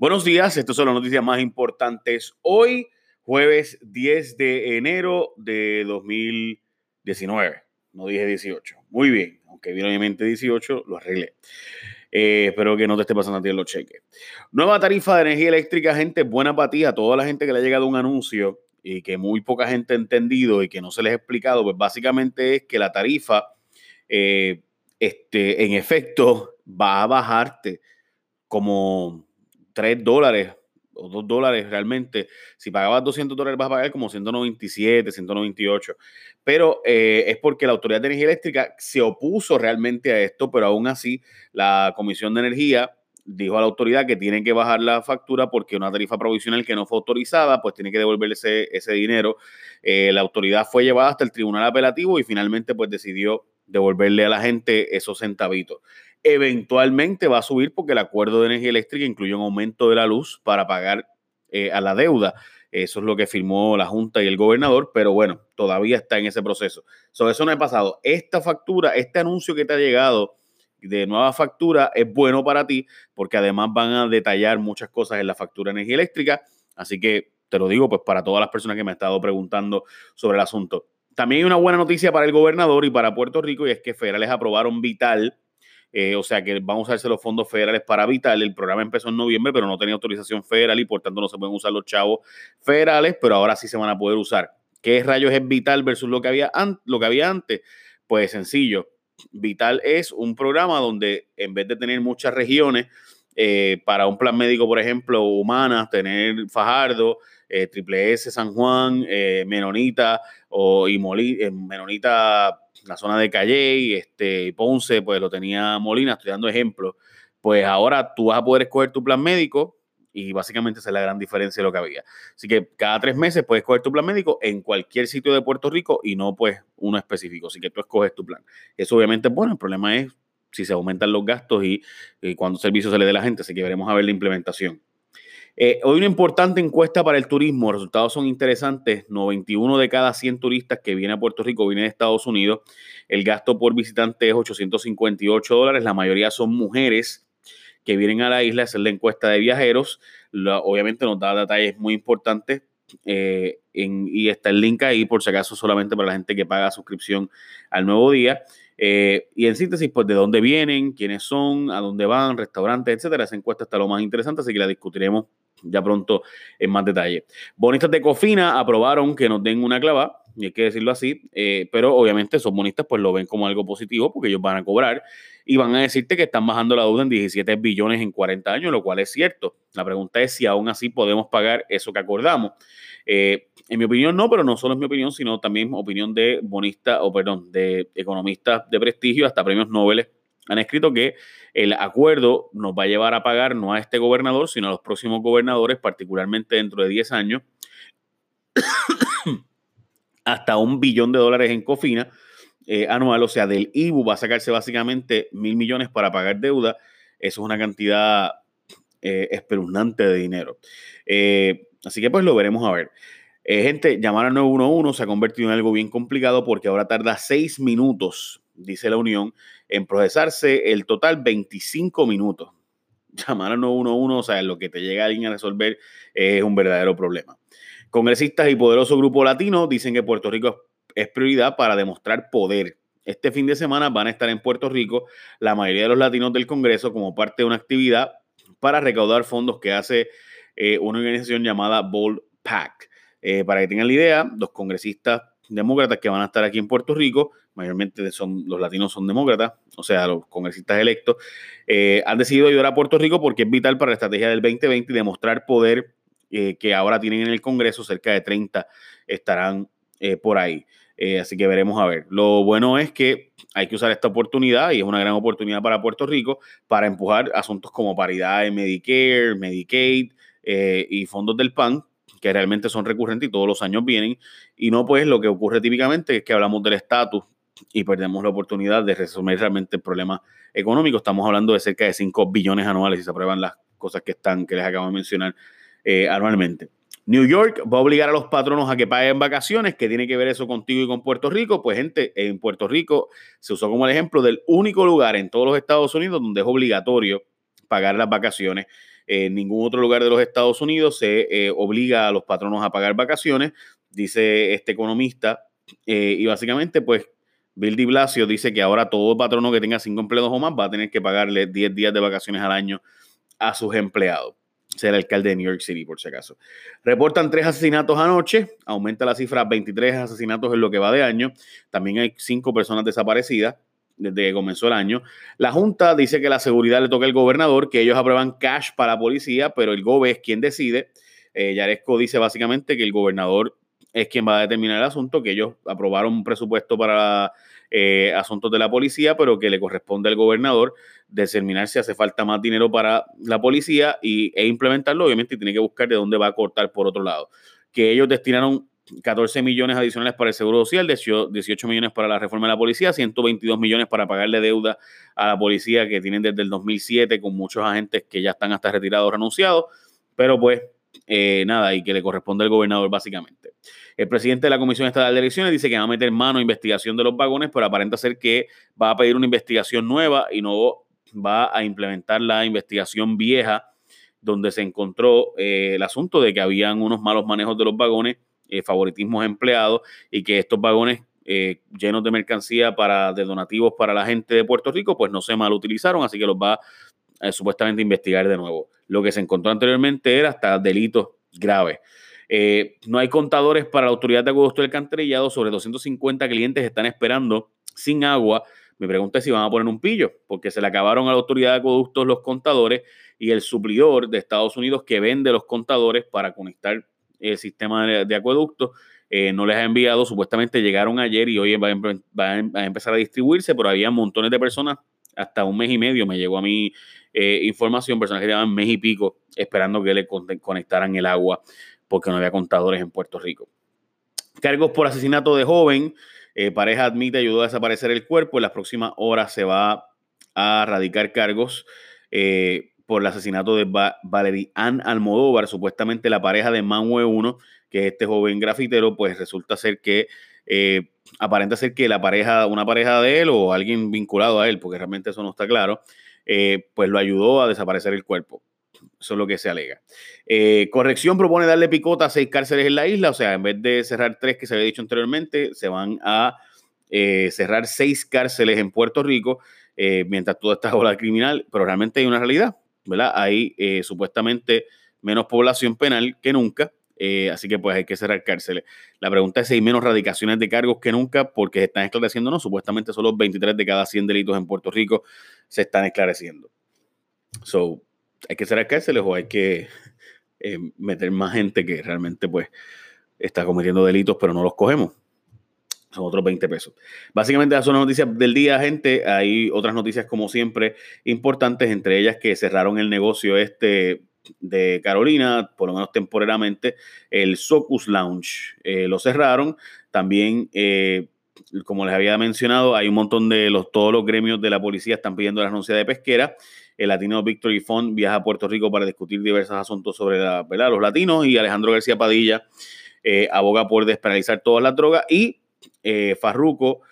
Buenos días, estas son las noticias más importantes hoy, jueves 10 de enero de 2019. No dije 18. Muy bien, aunque vino mi mente 18, lo arreglé. Eh, espero que no te esté pasando a ti en los cheques. Nueva tarifa de energía eléctrica, gente, buena para ti, a toda la gente que le ha llegado un anuncio y que muy poca gente ha entendido y que no se les ha explicado, pues básicamente es que la tarifa, eh, este, en efecto, va a bajarte como 3 dólares o 2 dólares realmente. Si pagabas 200 dólares vas a pagar como 197, 198. Pero eh, es porque la Autoridad de Energía Eléctrica se opuso realmente a esto, pero aún así la Comisión de Energía dijo a la autoridad que tienen que bajar la factura porque una tarifa provisional que no fue autorizada, pues tiene que devolverle ese, dinero. Eh, la autoridad fue llevada hasta el tribunal apelativo y finalmente pues decidió devolverle a la gente esos centavitos eventualmente va a subir porque el acuerdo de energía eléctrica incluye un aumento de la luz para pagar eh, a la deuda. Eso es lo que firmó la Junta y el gobernador, pero bueno, todavía está en ese proceso. Sobre eso no ha pasado. Esta factura, este anuncio que te ha llegado de nueva factura es bueno para ti porque además van a detallar muchas cosas en la factura de energía eléctrica. Así que te lo digo pues para todas las personas que me han estado preguntando sobre el asunto. También hay una buena noticia para el gobernador y para Puerto Rico y es que federales aprobaron Vital eh, o sea que vamos a usarse los fondos federales para Vital. El programa empezó en noviembre, pero no tenía autorización federal y por tanto no se pueden usar los chavos federales, pero ahora sí se van a poder usar. ¿Qué rayos es Vital versus lo que había, lo que había antes? Pues sencillo. Vital es un programa donde en vez de tener muchas regiones, eh, para un plan médico, por ejemplo, humanas, tener Fajardo, eh, Triple S San Juan, Menonita o y Menonita la zona de Calle este, Ponce, pues lo tenía Molina, estoy dando ejemplos. Pues ahora tú vas a poder escoger tu plan médico y básicamente esa es la gran diferencia de lo que había. Así que cada tres meses puedes escoger tu plan médico en cualquier sitio de Puerto Rico y no pues uno específico. Así que tú escoges tu plan. Eso obviamente es bueno. El problema es si se aumentan los gastos y, y cuando servicio se le dé a la gente. Así que veremos a ver la implementación. Eh, hoy una importante encuesta para el turismo, los resultados son interesantes, 91 de cada 100 turistas que vienen a Puerto Rico vienen de Estados Unidos, el gasto por visitante es 858 dólares, la mayoría son mujeres que vienen a la isla a hacer la encuesta de viajeros, obviamente nos da detalles muy importantes eh, y está el link ahí por si acaso solamente para la gente que paga suscripción al nuevo día. Eh, y en síntesis, pues de dónde vienen, quiénes son, a dónde van, restaurantes, etcétera. Esa encuesta está lo más interesante, así que la discutiremos ya pronto en más detalle. Bonistas de Cofina aprobaron que nos den una clava, y hay que decirlo así, eh, pero obviamente esos bonistas pues lo ven como algo positivo porque ellos van a cobrar y van a decirte que están bajando la deuda en 17 billones en 40 años, lo cual es cierto. La pregunta es si aún así podemos pagar eso que acordamos. Eh, en mi opinión no, pero no solo es mi opinión, sino también opinión de bonistas, o perdón, de economistas de prestigio, hasta premios Nobel han escrito que el acuerdo nos va a llevar a pagar no a este gobernador, sino a los próximos gobernadores, particularmente dentro de 10 años, hasta un billón de dólares en cofina eh, anual. O sea, del IBU va a sacarse básicamente mil millones para pagar deuda. Eso es una cantidad eh, espeluznante de dinero. Eh, así que pues lo veremos a ver. gente, llamar al 911 se ha convertido en algo bien complicado porque ahora tarda seis minutos dice la Unión, en procesarse el total 25 minutos. Llamar al 911, o sea, lo que te llega alguien a resolver es un verdadero problema. Congresistas y poderoso grupo latino dicen que Puerto Rico es prioridad para demostrar poder. Este fin de semana van a estar en Puerto Rico la mayoría de los latinos del Congreso como parte de una actividad para recaudar fondos que hace eh, una organización llamada Bold Pack. Eh, para que tengan la idea, los congresistas demócratas que van a estar aquí en Puerto Rico, mayormente son, los latinos son demócratas, o sea, los congresistas electos, eh, han decidido ayudar a Puerto Rico porque es vital para la estrategia del 2020 y demostrar poder eh, que ahora tienen en el Congreso, cerca de 30 estarán eh, por ahí. así que veremos a ver. Lo bueno es que hay que usar esta oportunidad y es una gran oportunidad para Puerto Rico para empujar asuntos como paridad en Medicare, Medicaid y fondos del PAN, que realmente son recurrentes y todos los años vienen, y no pues lo que ocurre típicamente es que hablamos del estatus y perdemos la oportunidad de resolver realmente el problema económico. Estamos hablando de cerca de 5 billones anuales si se aprueban las cosas que están, que les acabo de mencionar eh, anualmente. New York va a obligar a los patronos a que paguen vacaciones. ¿Qué tiene que ver eso contigo y con Puerto Rico? Pues gente, en Puerto Rico se usó como el ejemplo del único lugar en todos los Estados Unidos donde es obligatorio pagar las vacaciones En ningún otro lugar de los Estados Unidos se eh, obliga a los patronos a pagar vacaciones, dice este economista. Eh, y básicamente, pues, Bill Di Blasio dice que ahora todo patrono que tenga cinco empleados o más va a tener que pagarle 10 días de vacaciones al año a sus empleados. Ser alcalde de New York City, por si acaso. Reportan tres asesinatos anoche, aumenta la cifra a 23 asesinatos en lo que va de año. También hay cinco personas desaparecidas desde que comenzó el año. La Junta dice que la seguridad le toca al gobernador, que ellos aprueban cash para la policía, pero el GOBE es quien decide. Eh, Yaresco dice básicamente que el gobernador es quien va a determinar el asunto, que ellos aprobaron un presupuesto para eh, asuntos de la policía, pero que le corresponde al gobernador determinar si hace falta más dinero para la policía y, e implementarlo, obviamente, tiene que buscar de dónde va a cortar por otro lado. Que ellos destinaron 14 millones adicionales para el Seguro Social, 18 millones para la reforma de la policía, 122 millones para pagarle deuda a la policía que tienen desde el 2007 con muchos agentes que ya están hasta retirados, renunciados, pero pues eh, nada, y que le corresponde al gobernador básicamente. El presidente de la Comisión Estatal de Elecciones dice que va a meter mano a investigación de los vagones, pero aparenta ser que va a pedir una investigación nueva y no va a implementar la investigación vieja donde se encontró eh, el asunto de que habían unos malos manejos de los vagones eh, favoritismos empleados y que estos vagones eh, llenos de mercancía para, de donativos para la gente de Puerto Rico, pues no se mal utilizaron, así que los va a supuestamente investigar de nuevo. Lo que se encontró anteriormente era hasta delitos graves. Eh, no hay contadores para la autoridad de acueducto del alcantarillado. Sobre 250 clientes están esperando sin agua. Me pregunta si van a poner un pillo, porque se le acabaron a la autoridad de acueductos los contadores y el suplidor de Estados Unidos que vende los contadores para conectar el sistema de, acueducto. Eh, no les ha enviado, supuestamente llegaron ayer y hoy va a, empezar a distribuirse, pero había montones de personas, hasta un mes y medio me llegó a mi eh, información, personas que llevaban mes y pico esperando que le conectaran el agua porque no había contadores en Puerto Rico. Cargos por asesinato de joven, eh, pareja admite ayudó a desaparecer el cuerpo, en las próximas horas se va a radicar cargos por el asesinato de Valerian Almodóvar, supuestamente la pareja de Manue 1, que es este joven grafitero, pues resulta ser que eh, aparenta ser que la pareja, una pareja de él o alguien vinculado a él, porque realmente eso no está claro, eh, pues lo ayudó a desaparecer el cuerpo. Eso es lo que se alega. Eh, corrección propone darle picota a seis cárceles en la isla, o sea, en vez de cerrar tres que se había dicho anteriormente, se van a cerrar seis cárceles en Puerto Rico mientras toda esta ola criminal, pero realmente hay una realidad. ¿verdad? Hay supuestamente menos población penal que nunca, eh, así que pues hay que cerrar cárceles. La pregunta es si hay menos radicaciones de cargos que nunca, porque se están esclareciendo, no, supuestamente solo 23 de cada 100 delitos en Puerto Rico se están esclareciendo. So, ¿hay que cerrar cárceles o hay que eh, meter más gente que realmente pues está cometiendo delitos pero no los cogemos? son otros 20 pesos. Básicamente esas son las noticias del día, gente. Hay otras noticias como siempre importantes, entre ellas que cerraron el negocio este de Carolina, por lo menos temporalmente, el Socus Lounge. Eh, lo cerraron. También, eh, como les había mencionado, hay un montón de los, todos los gremios de la policía están pidiendo la renuncia de pesquera. El Latino Victory Fund viaja a Puerto Rico para discutir diversos asuntos sobre la, los latinos y Alejandro García Padilla eh, aboga por despenalizar todas las drogas y eh, Farruco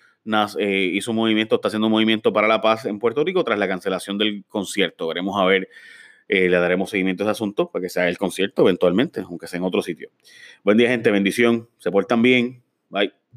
hizo un movimiento, está haciendo un movimiento para la paz en Puerto Rico tras la cancelación del concierto. Veremos a ver, eh, le daremos seguimiento a ese asunto para que sea el concierto eventualmente, aunque sea en otro sitio. Buen día, gente, bendición, se portan bien, bye.